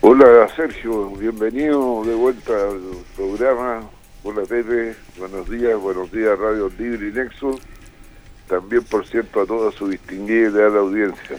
Hola Sergio, bienvenido de vuelta al programa. Hola Pepe, buenos días, buenos días Radio Libre y Nexo. También, por cierto, a toda su distinguida audiencia.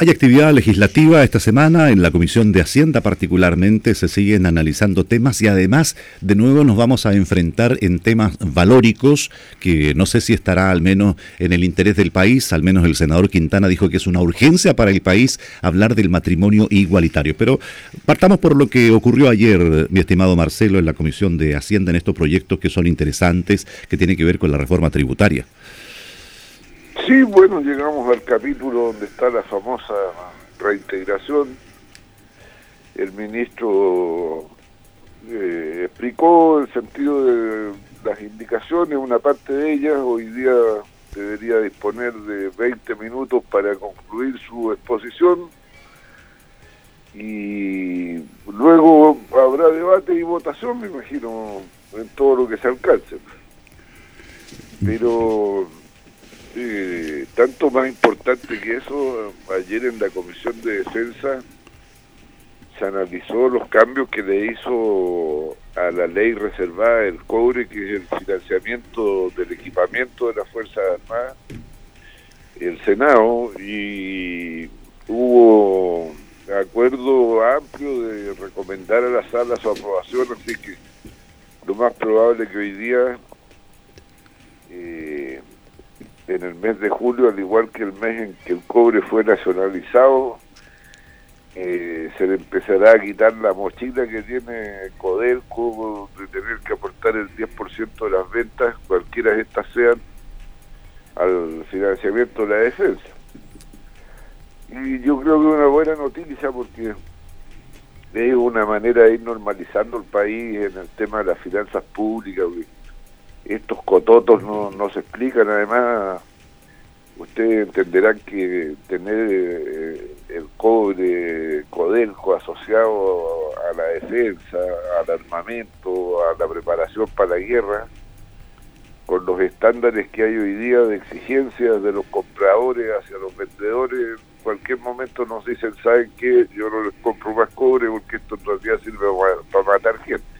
Hay actividad legislativa esta semana, en la Comisión de Hacienda particularmente se siguen analizando temas y además de nuevo nos vamos a enfrentar en temas valóricos que no sé si estará al menos en el interés del país, al menos el senador Quintana dijo que es una urgencia para el país hablar del matrimonio igualitario. Pero partamos por lo que ocurrió ayer, mi estimado Marcelo, en la Comisión de Hacienda en estos proyectos que son interesantes, que tienen que ver con la reforma tributaria. Sí, bueno, llegamos al capítulo donde está la famosa reintegración. El ministro eh, explicó el sentido de las indicaciones, una parte de ellas. Hoy día debería disponer de 20 minutos para concluir su exposición y luego habrá debate y votación, me imagino, en todo lo que se alcance. Pero tanto más importante que eso, ayer en la Comisión de Defensa se analizó los cambios que le hizo a la ley reservada el cobre, que es el financiamiento del equipamiento de las Fuerzas Armadas, el Senado, y hubo acuerdo amplio de recomendar a la sala su aprobación, así que lo más probable que hoy día eh, en el mes de julio, al igual que el mes en que el cobre fue nacionalizado, eh, se le empezará a quitar la mochila que tiene Codelco de tener que aportar el 10% de las ventas, cualquiera de estas sean, al financiamiento de la defensa. Y yo creo que es una buena noticia porque es una manera de ir normalizando el país en el tema de las finanzas públicas estos cototos no, no explican. Además, ustedes entenderán que tener eh, el cobre Codelco asociado a la defensa, al armamento, a la preparación para la guerra, con los estándares que hay hoy día de exigencias de los compradores hacia los vendedores, en cualquier momento nos dicen, ¿saben qué? Yo no les compro más cobre porque esto en realidad sirve para matar gente.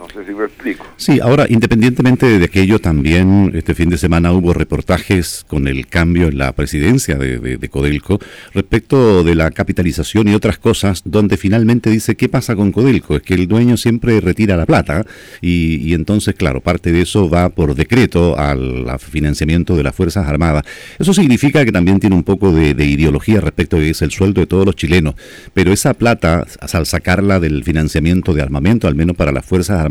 No sé si me explico. Sí, ahora, independientemente de aquello, también este fin de semana hubo reportajes con el cambio en la presidencia de, Codelco respecto de la capitalización y otras cosas, donde finalmente dice, ¿qué pasa con Codelco? Es que el dueño siempre retira la plata y, entonces, claro, parte de eso va por decreto al financiamiento de las Fuerzas Armadas. Eso significa que también tiene un poco de, de ideología respecto de es el sueldo de todos los chilenos, pero esa plata, al sacarla del financiamiento de armamento, al menos para las Fuerzas Armadas,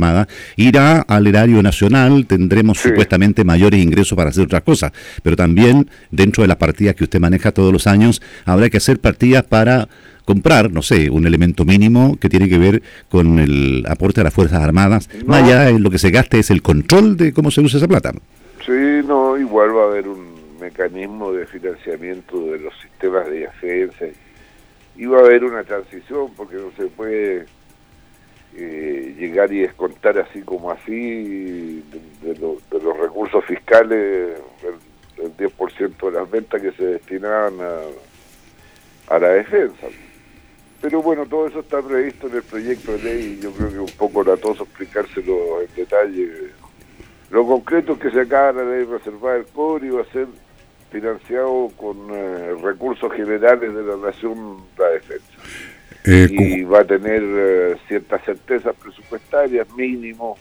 irá al erario nacional, tendremos supuestamente mayores ingresos para hacer otras cosas, pero también dentro de las partidas que usted maneja todos los años, habrá que hacer partidas para comprar, no sé, un elemento mínimo que tiene que ver con el aporte a las Fuerzas Armadas. Más allá lo que se gaste es el control de cómo se usa esa plata. Sí, no, igual va a haber un mecanismo de financiamiento de los sistemas de defensa y va a haber una transición porque no se puede eh, llegar y descontar así como así de, los recursos fiscales el, 10% de las ventas que se destinaban a, la defensa. Pero bueno, todo eso está previsto en el proyecto de ley y yo creo que un poco latoso explicárselo en detalle. Lo concreto es que se acaba la ley reservada el cobre y va a ser financiado con eh, recursos generales de la nación la defensa. Eh, y va a tener eh, ciertas certezas presupuestarias, mínimo,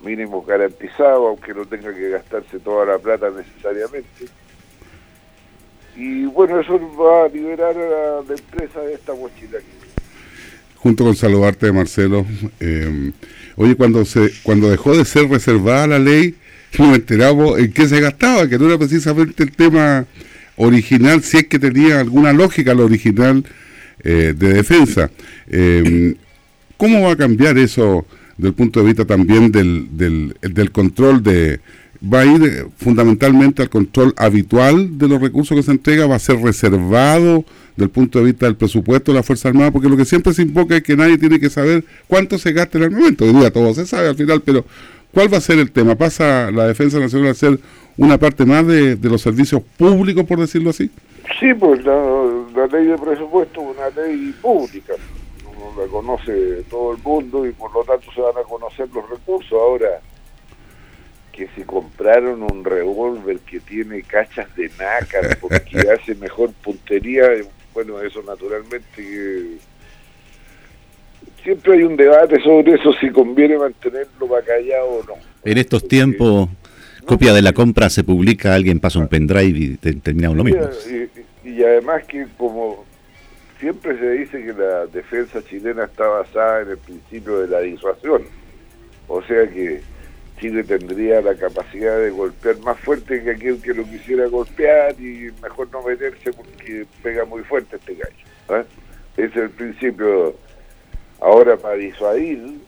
mínimo garantizado, aunque no tenga que gastarse toda la plata necesariamente. Y bueno, eso va a liberar a la empresa de esta mochila. Junto con saludarte, Marcelo. Eh, oye, cuando se cuando dejó de ser reservada la ley, nos enteramos en qué se gastaba, que no era precisamente el tema original, si es que tenía alguna lógica lo original eh, de defensa. Eh, ¿Cómo va a cambiar eso desde el punto de vista también del, del, control de... ¿Va a ir eh, fundamentalmente al control habitual de los recursos que se entrega? ¿Va a ser reservado del punto de vista del presupuesto de la Fuerza Armada? Porque lo que siempre se invoca es que nadie tiene que saber cuánto se gasta en el momento. Hoy día todo se sabe al final, pero ¿cuál va a ser el tema? ¿Pasa la Defensa Nacional a ser una parte más de, de los servicios públicos, por decirlo así? Sí, pues no la ley de presupuesto es una ley pública, la conoce todo el mundo y por lo tanto se van a conocer los recursos. Ahora, que si compraron un revólver que tiene cachas de nácar porque hace mejor puntería, bueno, eso naturalmente siempre hay un debate sobre eso si conviene mantenerlo para callado o no. En estos tiempos, copia de la compra se publica, alguien pasa un pendrive y terminamos lo mismo. y además que como siempre se dice que la defensa chilena está basada en el principio de la disuasión. O sea que Chile tendría la capacidad de golpear más fuerte que aquel que lo quisiera golpear y mejor no meterse porque pega muy fuerte este gallo. ¿eh? Es el principio. Ahora, para disuadir,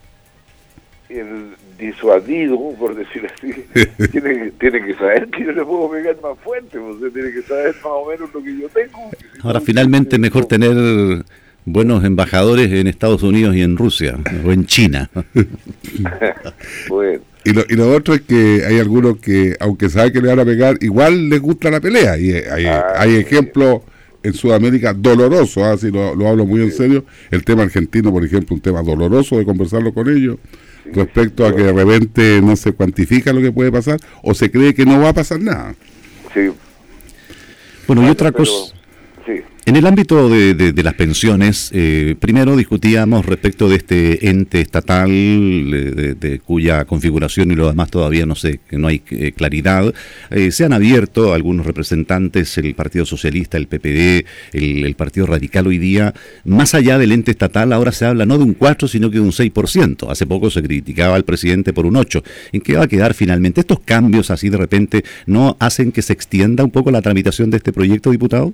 el disuadido, por decir así, tiene, tiene, que saber que yo le puedo pegar más fuerte, o tiene que saber más o menos lo que yo tengo. Ahora, finalmente, mejor tener buenos embajadores en Estados Unidos y en Rusia, o en China. bueno. Y lo, y lo otro es que hay algunos que, aunque saben que le van a pegar, igual les gusta la pelea. Y hay, ah, hay ejemplos en Sudamérica dolorosos, así ¿ah? lo, hablo muy en serio. El tema argentino, por ejemplo, un tema doloroso de conversarlo con ellos respecto a que de repente no se cuantifica lo que puede pasar o se cree que no va a pasar nada. Sí. Bueno, y otra cosa... En el ámbito de, las pensiones, eh, primero discutíamos respecto de este ente estatal de, cuya configuración y lo demás todavía no sé, que no hay eh, claridad. Eh, se han abierto algunos representantes, el Partido Socialista, el PPD, el, Partido Radical hoy día, más allá del ente estatal, ahora se habla no de un 4, sino que de un 6%. Hace poco se criticaba al presidente por un 8. ¿En qué va a quedar finalmente? ¿Estos cambios así de repente no hacen que se extienda un poco la tramitación de este proyecto, diputado?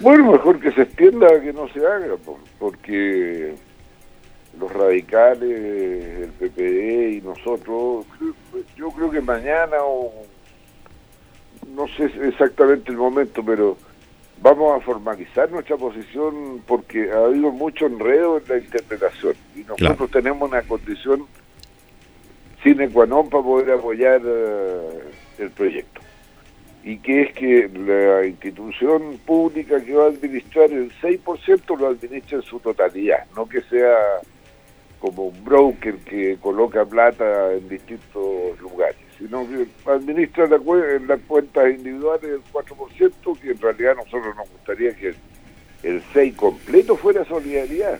Bueno, mejor que se extienda que no se haga, porque los radicales, el PPD y nosotros, yo creo que mañana o no sé exactamente el momento, pero vamos a formalizar nuestra posición porque ha habido mucho enredo en la interpretación. Y nosotros tenemos una condición sine qua non para poder apoyar eh, el proyecto y que es que la institución pública que va a administrar el 6% lo administra en su totalidad, no que sea como un broker que coloca plata en distintos lugares, sino que administra la, las cuentas individuales del 4%, que en realidad a nosotros nos gustaría que el, 6 completo fuera solidaridad,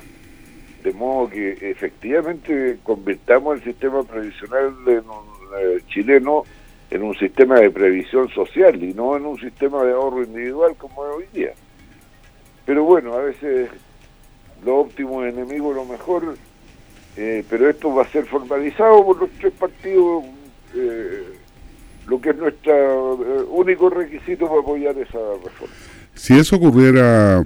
de modo que efectivamente convirtamos el sistema previsional de un, chileno en un sistema de previsión social y no en un sistema de ahorro individual como es hoy día. Pero bueno, a veces lo óptimo es enemigo lo mejor, eh, pero esto va a ser formalizado por los tres partidos, eh, lo que es nuestro eh, único requisito para apoyar esa reforma. Si eso ocurriera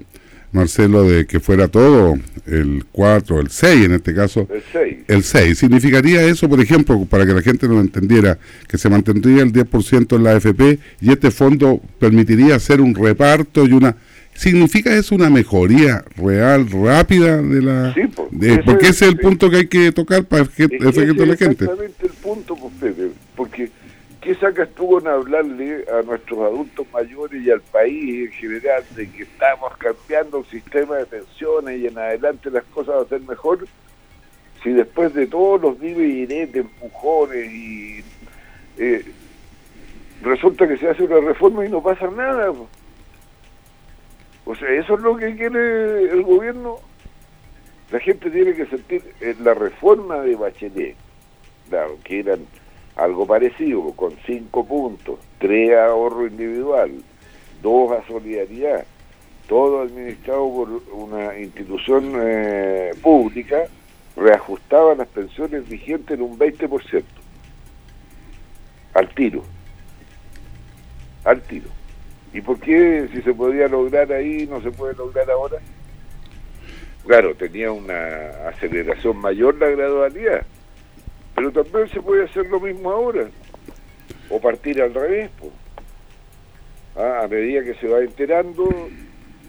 Marcelo, de que fuera todo el 4, el 6 en este caso. El 6. El 6. ¿Significaría eso, por ejemplo, para que la gente lo entendiera, que se mantendría el 10% en la AFP y este fondo permitiría hacer un reparto y una... ¿Significa eso una mejoría real, rápida de la... Sí, porque ese es el punto que hay que tocar para que, es, la gente. Exactamente el punto, pues, porque ¿Qué sacas tú con hablarle a nuestros adultos mayores y al país en general de que estamos cambiando el sistema de pensiones y en adelante las cosas van a ser mejor? Si después de todos los vive y de empujones y eh, resulta que se hace una reforma y no pasa nada. O sea, eso es lo que quiere el gobierno. La gente tiene que sentir en la reforma de Bachelet, claro, que eran algo parecido, con cinco puntos, tres a ahorro individual, dos a solidaridad, todo administrado por una institución eh, pública, reajustaba las pensiones vigentes en un 20%. Al tiro. Al tiro. ¿Y por qué si se podía lograr ahí no se puede lograr ahora? Claro, tenía una aceleración mayor la gradualidad pero también se puede hacer lo mismo ahora, o partir al revés. Ah, a medida que se va enterando,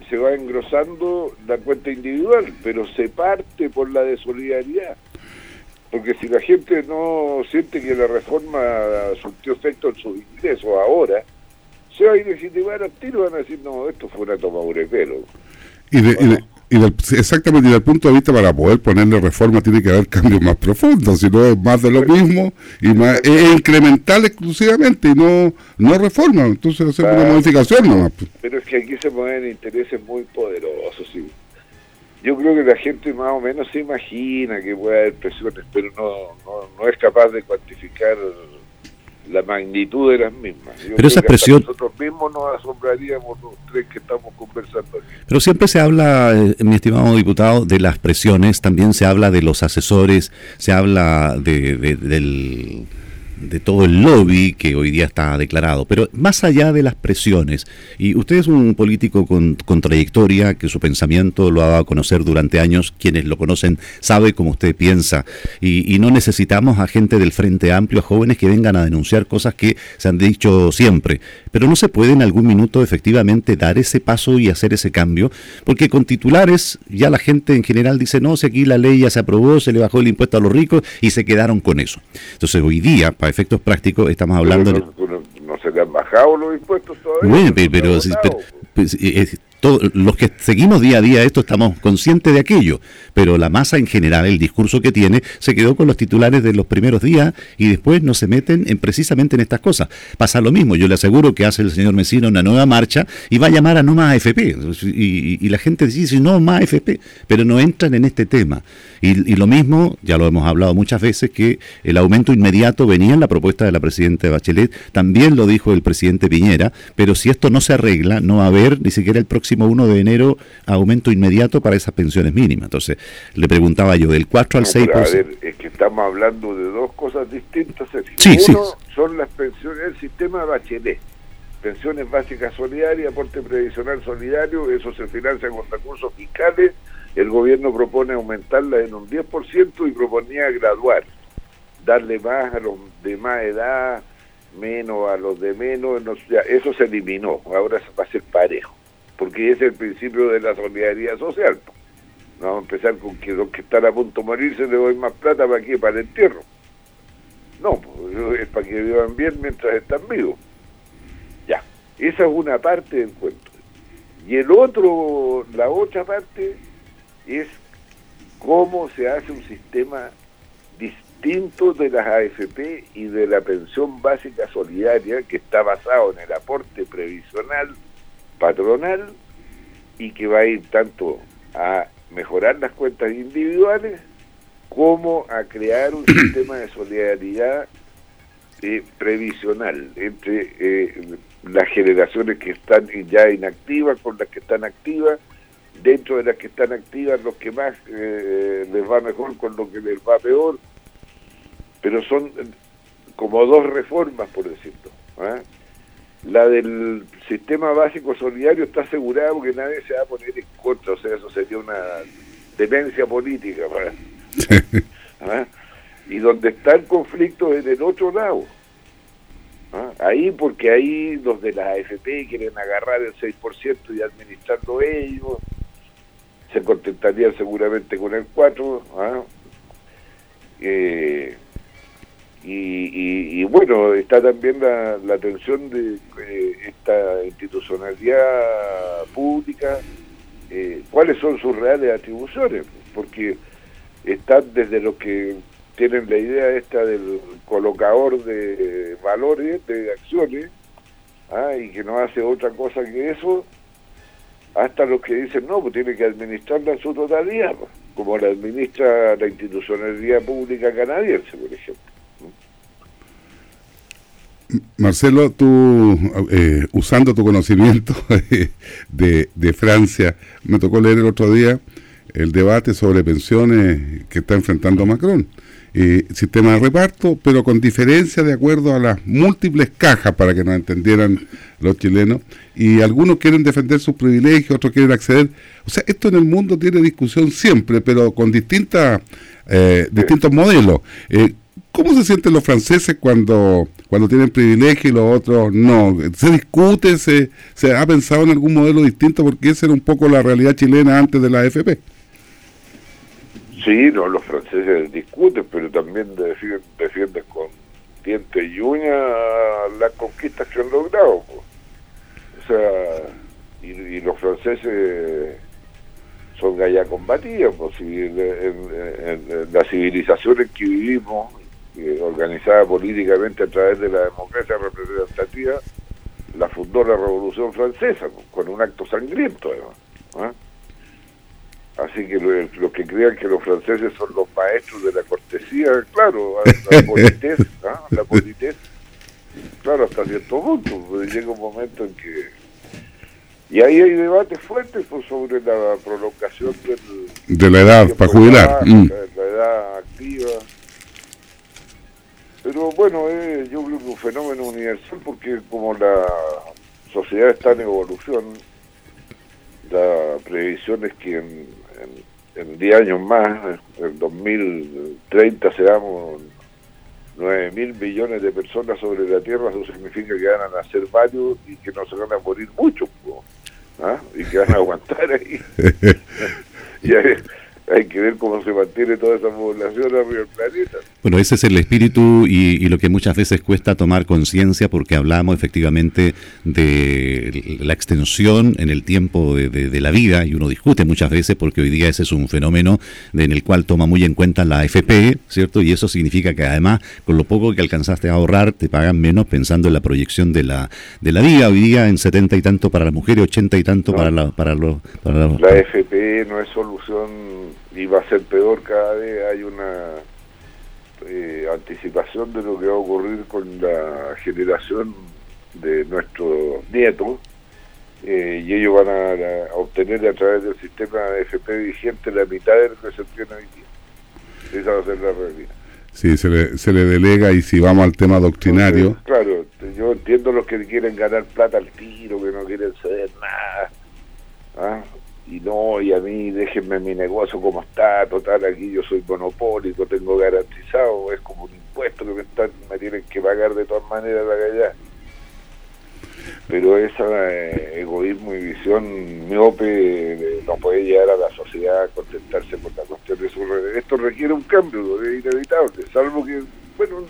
se va engrosando la cuenta individual, pero se parte por la de solidaridad. Porque si la gente no siente que la reforma surtió efecto en sus ingresos ahora, se va a ilegitimar al tiro, van a decir, no, esto fue una tomadura de pelo. Y, exactamente, y desde el punto de vista para poder ponerle reforma tiene que haber cambios más profundos, si no es más de lo mismo y más es incremental exclusivamente y no no reforma, entonces hacer una modificación nomás. Pues. Pero es que aquí se mueven intereses muy poderosos. ¿sí? Yo creo que la gente más o menos se imagina que puede haber presiones, pero no, no es capaz de cuantificar la magnitud de las mismas. pero esa presión... Nosotros mismos nos asombraríamos los tres que estamos conversando aquí. Pero siempre se habla, eh, mi estimado diputado, de las presiones, también se habla de los asesores, se habla de, del de todo el lobby que hoy día está declarado. Pero más allá de las presiones, y usted es un político con, trayectoria, que su pensamiento lo ha dado a conocer durante años, quienes lo conocen sabe cómo usted piensa, y, no necesitamos a gente del Frente Amplio, a jóvenes que vengan a denunciar cosas que se han dicho siempre. Pero no se puede en algún minuto efectivamente dar ese paso y hacer ese cambio, porque con titulares ya la gente en general dice, no, si aquí la ley ya se aprobó, se le bajó el impuesto a los ricos y se quedaron con eso. Entonces hoy día, efectos prácticos, estamos hablando... no, se le han bajado los impuestos todavía. pero, pues, los que seguimos día a día esto estamos conscientes de aquello, pero la masa en general, el discurso que tiene, se quedó con los titulares de los primeros días y después no se meten en precisamente en estas cosas. Pasa lo mismo, yo le aseguro que hace el señor Mesina una nueva marcha y va a llamar a no más AFP. Y, la gente dice no más AFP, pero no entran en este tema. Y, lo mismo, ya lo hemos hablado muchas veces, que el aumento inmediato venía en la propuesta de la presidenta Bachelet, también lo dijo el presidente Piñera, pero si esto no se arregla, no va a haber ni siquiera el próximo 1 de enero aumento inmediato para esas pensiones mínimas. Entonces, le preguntaba yo, del 4 al 6%. a ver, es que estamos hablando de dos cosas distintas. Sí, Uno son las pensiones, el sistema Bachelet. Pensiones básicas solidarias, aporte previsional solidario, eso se financia con recursos fiscales. El gobierno propone aumentarla en un 10% y proponía graduar, darle más a los de más edad, menos a los de menos, eso se eliminó, ahora va a ser parejo porque es el principio de la solidaridad social. vamos a empezar con que los que están a punto de morirse le doy más plata para qué, para el entierro. No, es para que vivan bien mientras están vivos. Ya, esa es una parte del cuento. Y el otro, la otra parte es cómo se hace un sistema distinto de las AFP y de la pensión básica solidaria que está basado en el aporte previsional patronal y que va a ir tanto a mejorar las cuentas individuales como a crear un sistema de solidaridad eh, previsional entre eh, las generaciones que están ya inactivas con las que están activas, dentro de las que están activas los que más eh, les va mejor con lo que les va peor, pero son como dos reformas, por decirlo. La del sistema básico solidario está asegurado que nadie se va a poner en contra, o sea, eso sería una demencia política. ¿Ah? Y donde está el conflicto es del otro lado. ¿Ah? Ahí, porque ahí los de la AFP quieren agarrar el 6% y administrarlo ellos, se contentarían seguramente con el 4%. ¿ah? Eh, y, bueno, está también la, la atención de eh, esta institucionalidad pública, eh, cuáles son sus reales atribuciones, porque están desde los que tienen la idea esta del colocador de valores, de acciones, ah, y que no hace otra cosa que eso, hasta los que dicen, no, pues tiene que administrarla en su totalidad, como la administra la institucionalidad pública canadiense, por ejemplo. Marcelo, tú, eh, usando tu conocimiento de, de, Francia, me tocó leer el otro día el debate sobre pensiones que está enfrentando Macron. Eh, sistema de reparto, pero con diferencia de acuerdo a las múltiples cajas para que nos entendieran los chilenos. Y algunos quieren defender sus privilegios, otros quieren acceder. O sea, esto en el mundo tiene discusión siempre, pero con distintas eh, distintos modelos. Eh, ¿Cómo se sienten los franceses cuando, cuando tienen privilegio y los otros no? ¿Se discute? Se, ¿Se ha pensado en algún modelo distinto? Porque esa era un poco la realidad chilena antes de la AFP. Sí, no, los franceses discuten, pero también defienden, con dientes y uñas las conquistas que han logrado. O sea, y, los franceses son ya combatidas, pues en, la civilización en que vivimos, eh, organizada políticamente a través de la democracia representativa, la fundó la Revolución Francesa, con un acto sangriento además. Así que los, que crean que los franceses son los maestros de la cortesía, claro, la politez, la politez, claro, hasta cierto punto, pues, llega un momento en que y ahí hay debates fuertes pues, sobre la prolongación del, de la edad para jubilar. Mm. La, edad activa. Pero bueno, eh, yo creo que es un fenómeno universal porque como la sociedad está en evolución, la previsión es que en, en, 10 años más, en 2030, seamos 9 mil millones de personas sobre la Tierra, eso significa que van a nacer varios y que no se van a morir muchos. ¿ah? y que van a aguantar ahí. y hay, que ver cómo se mantiene toda esa población arriba del planeta. Bueno, ese es el espíritu y, lo que muchas veces cuesta tomar conciencia porque hablamos efectivamente de la extensión en el tiempo de, la vida y uno discute muchas veces porque hoy día ese es un fenómeno en el cual toma muy en cuenta la AFP, ¿cierto? Y eso significa que además con lo poco que alcanzaste a ahorrar te pagan menos pensando en la proyección de la, de la vida. Hoy día en 70 y tanto para las mujeres, 80 y tanto para, la, para, los, para La AFP no es solución y va a ser peor cada vez. Hay una eh, anticipación de lo que va a ocurrir con la generación de nuestros nietos eh, y ellos van a, obtener a través del sistema FP vigente la mitad de lo que se tiene hoy día. Esa va a ser la realidad. Sí, se le, se le delega y si vamos al tema doctrinario... claro, yo entiendo los que quieren ganar plata al tiro, que no quieren ceder nada. ¿ah? Y no, y a mí déjenme mi negocio como está, total, aquí yo soy monopólico, tengo garantizado, es como un impuesto que me, están, me tienen que pagar de todas maneras la allá. Pero ese eh, egoísmo y visión miope eh, no puede llegar a la sociedad a contentarse con la cuestión de su red. Esto requiere un cambio, es inevitable, salvo que, bueno,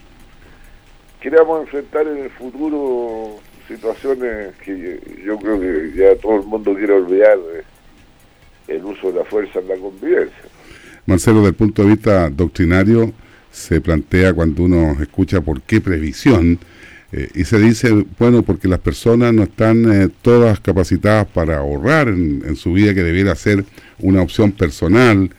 queramos enfrentar en el futuro situaciones que yo creo que ya todo el mundo quiere olvidar. Eh el uso de la fuerza en la convivencia. Marcelo, desde el punto de vista doctrinario, se plantea cuando uno escucha por qué previsión, eh, y se dice, bueno, porque las personas no están eh, todas capacitadas para ahorrar en, su vida, que debiera ser una opción personal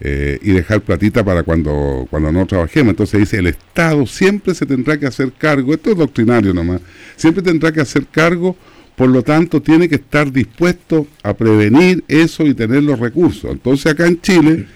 eh, y dejar platita para cuando, cuando no trabajemos. Entonces dice, el Estado siempre se tendrá que hacer cargo, esto es doctrinario nomás, siempre tendrá que hacer cargo por lo tanto, tiene que estar dispuesto a prevenir eso y tener los recursos. Entonces, acá en Chile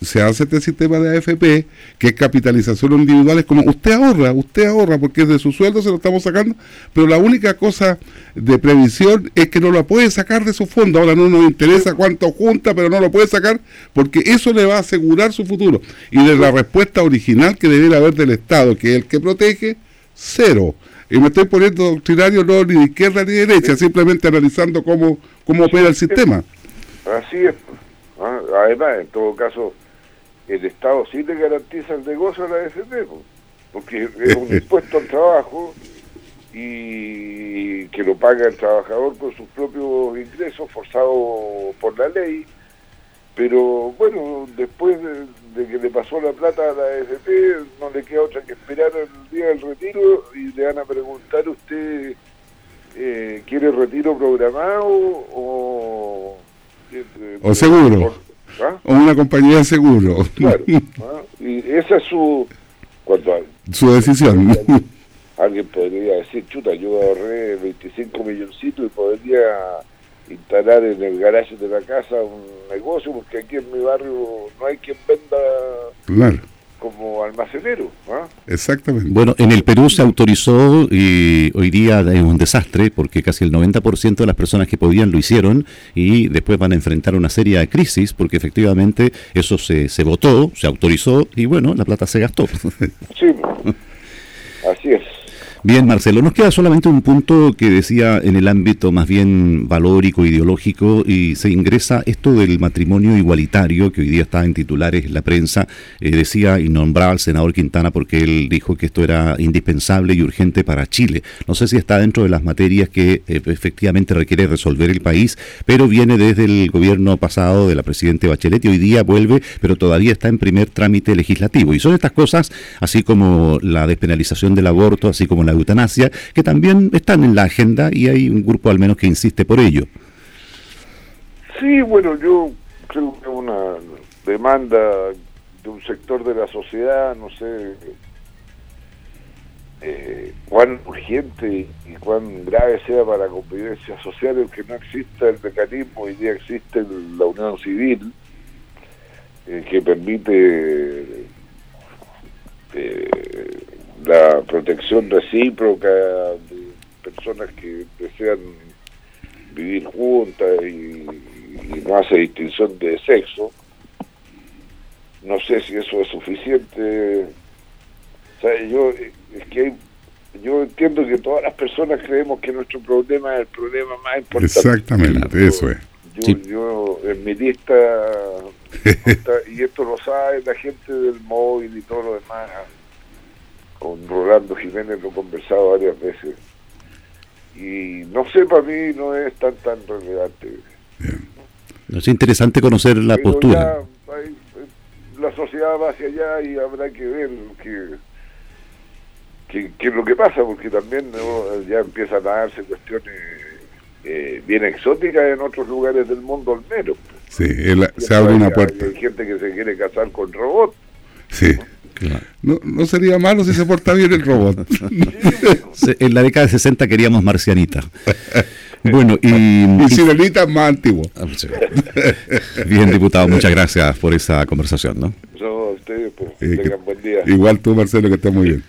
se hace este sistema de AFP, que es capitalización individual, es como usted ahorra, usted ahorra, porque de su sueldo se lo estamos sacando, pero la única cosa de previsión es que no lo puede sacar de su fondo. Ahora no nos interesa cuánto junta, pero no lo puede sacar, porque eso le va a asegurar su futuro. Y de la respuesta original que debería haber del Estado, que es el que protege, cero. Y me estoy poniendo doctrinario no ni de izquierda ni de derecha, simplemente analizando cómo, cómo opera el sistema. Así es. Además, en todo caso, el Estado sí le garantiza el negocio a la AFP, porque es un impuesto al trabajo y que lo paga el trabajador con sus propios ingresos, forzado por la ley. Pero bueno, después de, que le pasó la plata a la AFP, no le queda otra que esperar el día del retiro y le van a preguntar, ¿usted eh, quiere retiro programado o... Eh, o seguro. ¿ah? O, una compañía de seguro. Claro. ¿ah? Y esa es su... Cuando, su decisión. Alguien podría decir, chuta, yo ahorré 25 milloncitos y podría instalar en el garaje de la casa un negocio, porque aquí en mi barrio no hay quien venda como almacenero. ¿ah? Exactamente. Bueno, en el Perú se autorizó y hoy día es un desastre porque casi el 90% de las personas que podían lo hicieron y después van a enfrentar una serie de crisis porque efectivamente eso se, se votó, se autorizó y bueno, la plata se gastó. Sí. Bien, Marcelo, nos queda solamente un punto que decía en el ámbito más bien valórico, ideológico, y se ingresa esto del matrimonio igualitario, que hoy día está en titulares en la prensa, eh, decía y nombraba al senador Quintana porque él dijo que esto era indispensable y urgente para Chile. No sé si está dentro de las materias que eh, efectivamente requiere resolver el país, pero viene desde el gobierno pasado de la presidente Bachelet y hoy día vuelve, pero todavía está en primer trámite legislativo. Y son estas cosas, así como la despenalización del aborto, así como la eutanasia, que también están en la agenda y hay un grupo al menos que insiste por ello. Sí, bueno, yo creo que una demanda de un sector de la sociedad, no sé eh, cuán urgente y cuán grave sea para la convivencia social el que no exista el mecanismo, hoy día existe la unión civil, eh, que permite eh, la protección recíproca de personas que desean vivir juntas y, no hace distinción de sexo. No sé si eso es suficiente. O sea, yo, es que yo entiendo que todas las personas creemos que nuestro problema es el problema más importante. Exactamente, eso es. Yo, yo en mi lista, y esto lo sabe la gente del móvil y todo lo demás, con Rolando Jiménez lo he conversado varias veces. Y no sé, para mí no es tan tan relevante. Es interesante conocer la postura. la sociedad va hacia allá y habrá que ver qué que, es lo que pasa, porque también ya empiezan a darse cuestiones eh, bien exóticas en otros lugares del mundo al menos. Sí, se abre una puerta. Hay gente que se quiere casar con robots. Sí. No, no sería malo si se porta bien el robot. en la década de 60 queríamos marcianita. Bueno, y, y sirenita más antiguo. Ah, bien, diputado, muchas gracias por esa conversación, ¿no? No, ustedes, pues, tengan buen día. Igual tú, Marcelo, que estés muy bien.